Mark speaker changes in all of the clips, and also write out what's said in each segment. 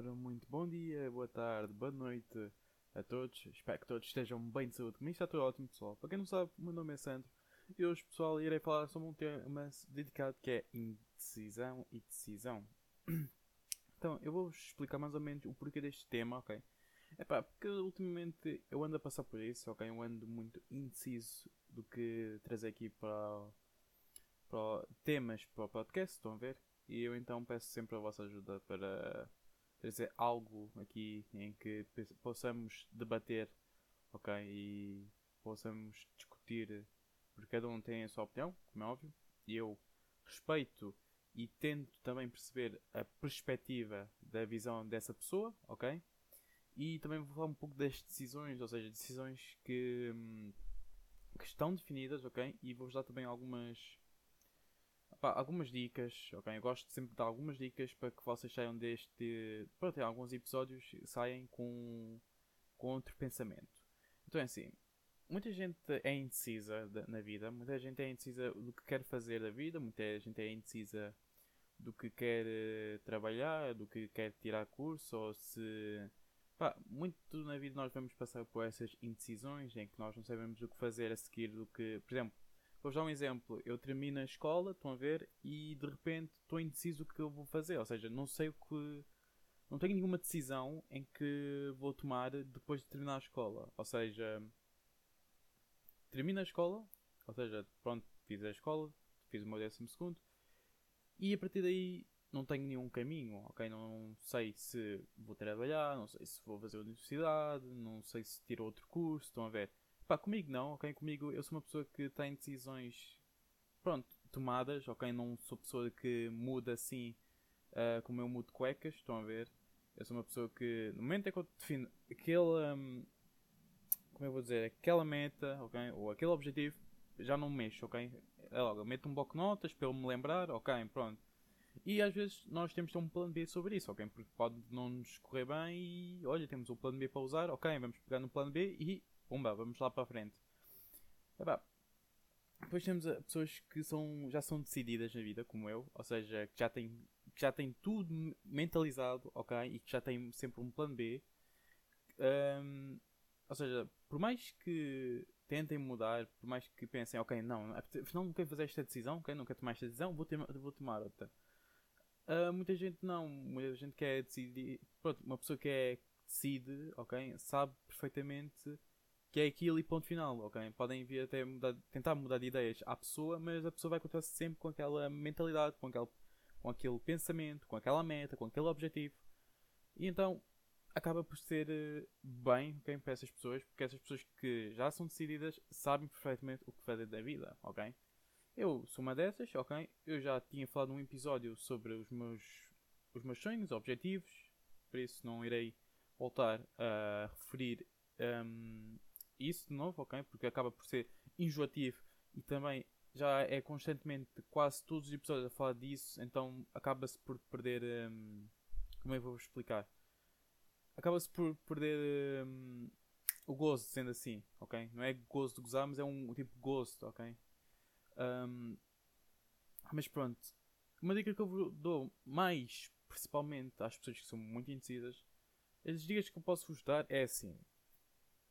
Speaker 1: Ora, muito bom dia, boa tarde, boa noite a todos. Espero que todos estejam bem de saúde. Comigo está tudo ótimo, pessoal. Para quem não sabe, o meu nome é Sandro. E hoje, pessoal, irei falar sobre um tema dedicado que é indecisão e decisão. Então, eu vou explicar mais ou menos o porquê deste tema, ok? É pá, porque ultimamente eu ando a passar por isso, ok? Eu ando muito indeciso do que trazer aqui para, para temas para o podcast, estão a ver? E eu então peço sempre a vossa ajuda para trazer algo aqui em que possamos debater, ok? E possamos discutir, porque cada um tem a sua opinião, como é óbvio, e eu respeito e tento também perceber a perspectiva da visão dessa pessoa, ok? E também vou falar um pouco das decisões, ou seja, decisões que, hum, que estão definidas, ok? E vou-vos dar também algumas Pá, algumas dicas, ok? Eu gosto sempre de dar algumas dicas para que vocês saiam deste. Para ter alguns episódios saem com, com outro pensamento. Então é assim: muita gente é indecisa na vida, muita gente é indecisa do que quer fazer da vida, muita gente é indecisa do que quer uh, trabalhar, do que quer tirar curso, ou se. Pá, muito na vida nós vamos passar por essas indecisões em que nós não sabemos o que fazer a seguir do que. Por exemplo Vou dar um exemplo. Eu termino a escola, estão a ver, e de repente estou indeciso o que eu vou fazer. Ou seja, não sei o que. Não tenho nenhuma decisão em que vou tomar depois de terminar a escola. Ou seja, termino a escola, ou seja, pronto, fiz a escola, fiz o meu décimo segundo, e a partir daí não tenho nenhum caminho, ok? Não sei se vou trabalhar, não sei se vou fazer universidade, não sei se tiro outro curso, estão a ver? Pá, comigo não, ok? Comigo eu sou uma pessoa que tem decisões, pronto, tomadas, ok? Não sou pessoa que muda assim uh, como eu mudo cuecas, estão a ver? Eu sou uma pessoa que, no momento em que eu defino aquele, um, como eu vou dizer, aquela meta, ok? Ou aquele objetivo, já não mexo, ok? É logo, meto um bloco de notas para eu me lembrar, ok, pronto. E às vezes nós temos de ter um plano B sobre isso, ok? Porque pode não nos correr bem e olha, temos um plano B para usar, ok, vamos pegar no plano B e Pumba, vamos lá para a frente. Epá, depois temos pessoas que são, já são decididas na vida, como eu, ou seja, que já têm, que já têm tudo mentalizado, ok? E que já têm sempre um plano B. Um, ou seja, por mais que tentem mudar, por mais que pensem, ok, não, afinal não quero fazer esta decisão, ok, não quero tomar esta decisão, vou, ter, vou tomar outra. Uh, muita gente não, muita gente quer decidir, pronto, uma pessoa que é decide, ok, sabe perfeitamente que é aquilo e ponto final, ok? Podem vir até mudar, tentar mudar de ideias à pessoa, mas a pessoa vai continuar sempre com aquela mentalidade, com aquele, com aquele pensamento, com aquela meta, com aquele objetivo. E então acaba por ser eh, bem okay, para essas pessoas, porque essas pessoas que já são decididas sabem perfeitamente o que fazer da vida, ok? Eu sou uma dessas, ok? Eu já tinha falado num episódio sobre os meus, os meus sonhos, objetivos, por isso não irei voltar a referir um, isso de novo, ok? Porque acaba por ser enjoativo e também já é constantemente quase todos os episódios a falar disso, então acaba-se por perder. Um, como é que vou explicar? Acaba-se por perder um, o gozo, sendo assim, ok? Não é gozo de gozar, mas é um, tipo de gozo, ok? Um, mas pronto, uma dica que eu dou mais principalmente às pessoas que são muito indecisas, as dicas que eu posso vos dar é assim: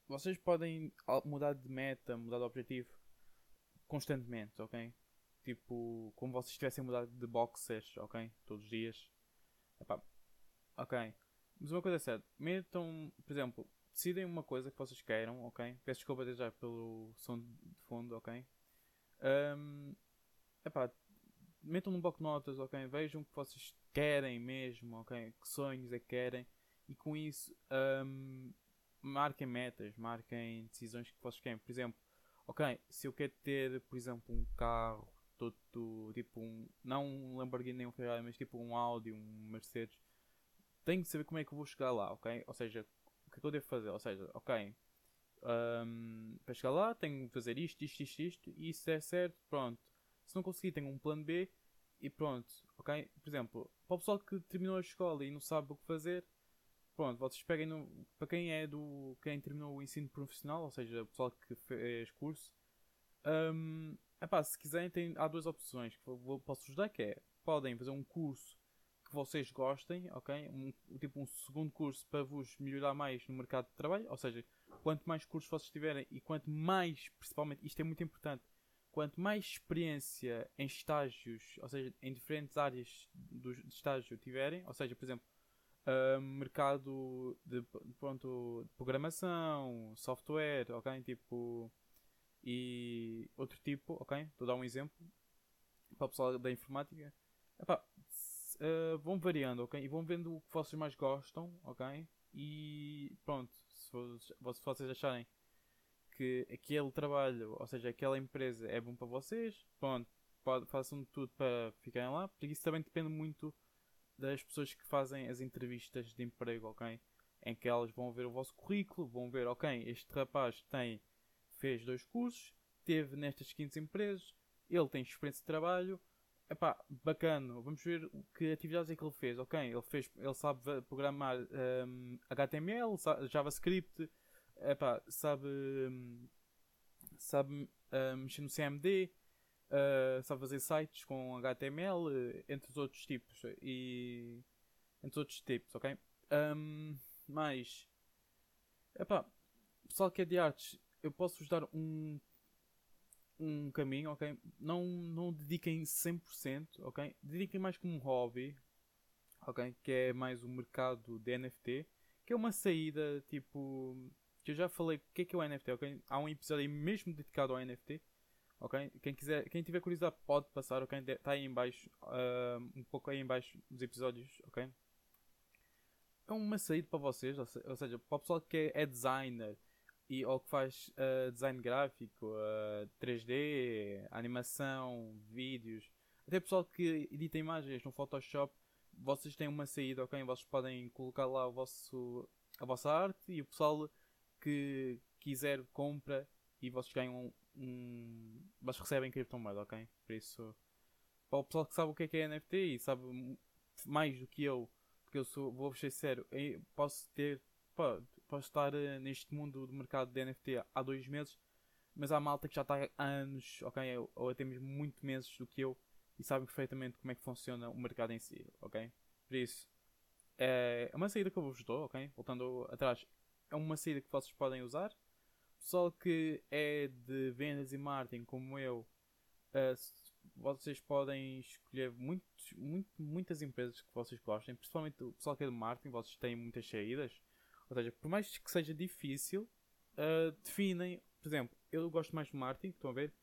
Speaker 1: vocês podem mudar de meta, mudar de objetivo constantemente, ok? Tipo, como vocês tivessem mudado de boxers, ok? Todos os dias. Epá, ok. Mas uma coisa é certa, metam, por exemplo, decidem uma coisa que vocês queiram, ok? Peço desculpa já pelo som de fundo, ok? Um, epá, metam num bloco de notas, ok? Vejam o que vocês querem mesmo, ok? Que sonhos é que querem e com isso um, marquem metas, marquem decisões que vocês querem. Por exemplo, ok, se eu quero ter, por exemplo, um carro todo tipo um, não um Lamborghini nem um Ferrari, mas tipo um Audi, um Mercedes, tenho que saber como é que eu vou chegar lá, ok? Ou seja, o que é que eu devo fazer? Ou seja, ok, um, para chegar lá tenho que fazer isto, isto, isto, isto, e se é certo, pronto. Se não conseguir, tenho um plano B e pronto, ok? Por exemplo, para o pessoal que terminou a escola e não sabe o que fazer, pronto, vocês peguem no, para quem é do. quem terminou o ensino profissional, ou seja, o pessoal que fez curso, um, epá, se quiserem tem, há duas opções que posso vos dar que é podem fazer um curso que vocês gostem, ok? Um, tipo um segundo curso para vos melhorar mais no mercado de trabalho, ou seja, quanto mais cursos vocês tiverem e quanto mais, principalmente, isto é muito importante, quanto mais experiência em estágios, ou seja, em diferentes áreas do, de estágio tiverem, ou seja, por exemplo, uh, mercado de, pronto, de programação, software, ok? Tipo, e outro tipo, ok? Estou a dar um exemplo para o pessoal da informática. Epá, uh, vão variando, ok? E vão vendo o que vocês mais gostam, ok? E pronto, se, vocês acharem que aquele trabalho, ou seja, aquela empresa é bom para vocês, pronto, façam tudo para ficarem lá, porque isso também depende muito das pessoas que fazem as entrevistas de emprego, ok? Em que elas vão ver o vosso currículo, vão ver, ok, este rapaz tem, fez dois cursos, teve nestas 15 empresas, ele tem experiência de trabalho, epá, bacana, vamos ver que atividades é que ele fez, ok? Ele, fez, ele sabe programar um, HTML, JavaScript, epá, sabe, um, sabe um, mexer no CMD, uh, sabe fazer sites com HTML, entre os outros tipos. E. Entre os outros tipos, ok? Um, mas. Epá, pessoal que é de artes, eu posso vos dar um. Um caminho, ok? Não, não dediquem 100%, ok? Dediquem mais como um hobby, ok? Que é mais o mercado de NFT, que é uma saída tipo. Que eu já falei o que é que é o NFT, ok? Há um episódio mesmo dedicado ao NFT ok? Quem quiser, quem tiver curiosidade pode passar, ok? Está aí em baixo, uh, um pouco aí em baixo dos episódios, ok? É uma saída para vocês, ou seja, para o pessoal que é, designer e, ou que faz uh, design gráfico, uh, ah, 3D, animação, vídeos, até pessoal que edita imagens no Photoshop, vocês têm uma saída, ok? Vocês podem colocar lá o vosso, a vossa arte e o pessoal que quiser compra e vocês ganham um. Vocês recebem criptomoeda, ok? Por isso, para o pessoal que sabe o que é, que é NFT e sabe mais do que eu, porque eu sou, vou ser sério, posso ter. Posso estar uh, neste mundo do mercado de NFT há dois meses, mas há malta que já está há anos, ok? Ou até mesmo muito meses do que eu e sabem perfeitamente como é que funciona o mercado em si, ok? Por isso, é uma saída que eu vos dou, ok? Voltando atrás, é uma saída que vocês podem usar pessoal que é de vendas e marketing como eu, uh, vocês podem escolher muitos, muito, muitas empresas que vocês gostem, principalmente o pessoal que é de marketing, vocês têm muitas saídas. Ou seja, por mais que seja difícil, uh, definem, por exemplo, eu gosto mais de marketing, estão a ver?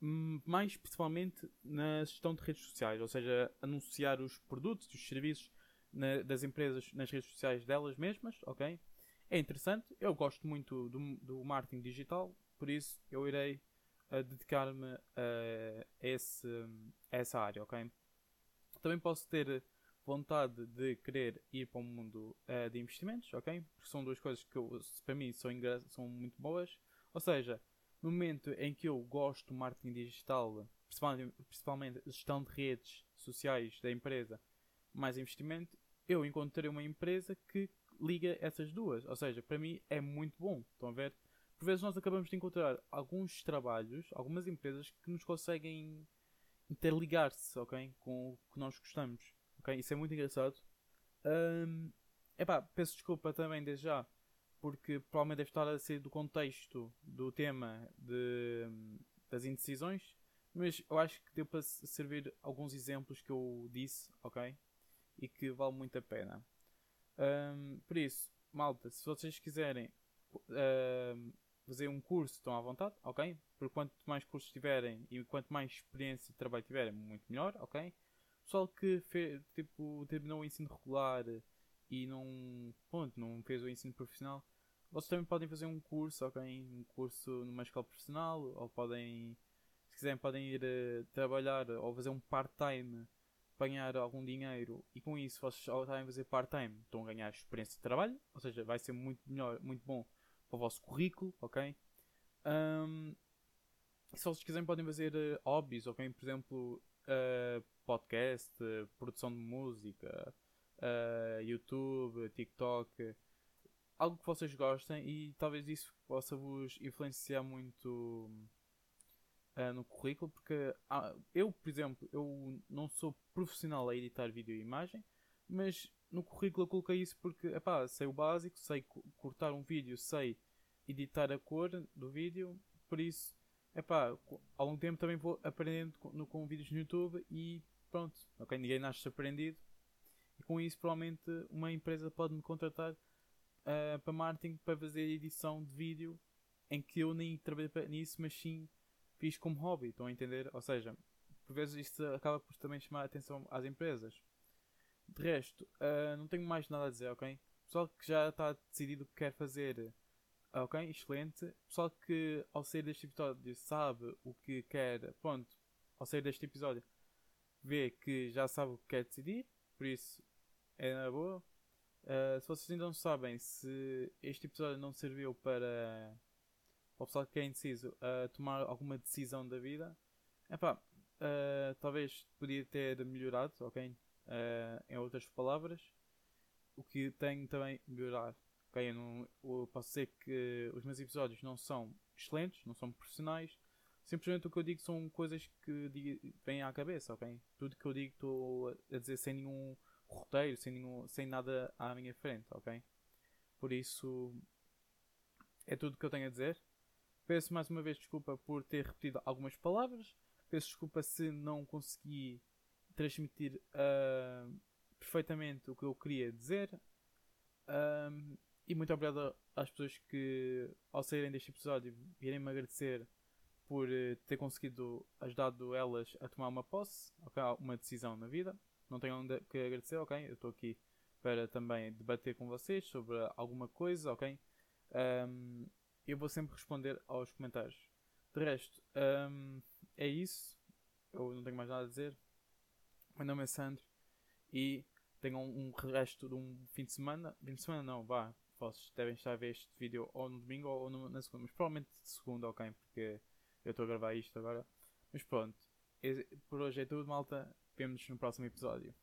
Speaker 1: Mais principalmente na gestão de redes sociais, ou seja, anunciar os produtos e os serviços na, das empresas nas redes sociais delas mesmas, ok? É interessante. Eu gosto muito do, do marketing digital, por isso eu irei uh, dedicar-me a, esse, a essa área, ok? Também posso ter vontade de querer ir para o mundo uh, de investimentos, ok? Porque são duas coisas que eu, para mim são, são muito boas. Ou seja, no momento em que eu gosto do marketing digital, principalmente, principalmente gestão de redes sociais da empresa, mais investimento, eu encontrei uma empresa que liga essas duas. Ou seja, para mim é muito bom. Estão a ver? Por vezes nós acabamos de encontrar alguns trabalhos, algumas empresas que nos conseguem interligar-se, ok? Com o que nós gostamos. Ok? Isso é muito engraçado. Um, epá, peço desculpa também desde já, porque provavelmente deve estar a ser do contexto do tema de, das indecisões, mas eu acho que deu para servir alguns exemplos que eu disse, ok? E que vale muito a pena. Um, por isso, malta, se vocês quiserem um, fazer um curso, estão à vontade, ok? Por quanto mais cursos tiverem e quanto mais experiência de trabalho tiverem, muito melhor, ok? Pessoal que fez, tipo, terminou o ensino regular e não, ponto, não fez o ensino profissional, vocês também podem fazer um curso, ok? Um curso numa escola profissional, ou podem, se quiserem, podem ir uh, trabalhar ou fazer um part-time apanhar algum dinheiro e com isso vocês ao estarem a fazer part-time estão a ganhar experiência de trabalho, ou seja, vai ser muito melhor, muito bom para o vosso currículo, ok? Um, se vocês quiserem podem fazer uh, hobbies, ok? Por exemplo, uh, podcast, uh, produção de música, YouTube, TikTok, algo que vocês gostem e talvez isso possa vos influenciar muito uh, no currículo, porque uh, eu, por exemplo, eu não sou profissional a editar vídeo e imagem, mas no currículo eu coloquei isso porque, epá, sei o básico, sei cortar um vídeo, sei editar a cor do vídeo, por isso, epá, ao longo do tempo também vou aprendendo com, com vídeos no YouTube e pronto, ok, ninguém nasce aprendido. E com isso provavelmente uma empresa pode me contratar uh, para marketing para fazer edição de vídeo em que eu nem trabalhei nisso, mas sim fiz como hobby, estão a entender? Ou seja, por vezes isto acaba por também chamar a atenção às empresas. De resto, uh, não tenho mais nada a dizer, ok? Pessoal que já está decidido o que quer fazer, ok? Excelente. Pessoal que ao sair deste episódio sabe o que quer, pronto, ao sair deste episódio vê que já sabe o que quer decidir, por isso é na boa. Uh, se vocês ainda não sabem se este episódio não serviu para, para o pessoal que é indeciso uh, tomar alguma decisão da vida, epá, uh, talvez podia ter melhorado, ok? uh, em outras palavras, o que tenho também melhorar. Okay? Eu, não, eu posso dizer que os meus episódios não são excelentes, não são profissionais. Simplesmente o que eu digo são coisas que vêm à cabeça, ok? Tudo que eu digo estou a dizer sem nenhum roteiro, sem, nenhum, sem nada à minha frente, ok? Por isso é tudo que eu tenho a dizer. Peço mais uma vez desculpa por ter repetido algumas palavras. Peço desculpa se não consegui transmitir uh, perfeitamente o que eu queria dizer. Um, e muito obrigado às pessoas que, ao saírem deste episódio, virem me agradecer por uh, ter conseguido ajudado elas a tomar uma posse, okay? uma decisão na vida. Não tenho onde que agradecer, ok? Eu estou aqui para também debater com vocês sobre alguma coisa, ok? Um, eu vou sempre responder aos comentários. De resto, um, é isso. Eu não tenho mais nada a dizer. Meu nome é Sandro e tenham um, um resto de um fim de semana. Fim de semana não, vá. Vocês devem estar a ver este vídeo ou no domingo ou no, na segunda, mas provavelmente de segunda, ok? Porque eu estou a gravar isto agora. Mas pronto, por hoje é tudo, malta. Vemo-nos no próximo episódio.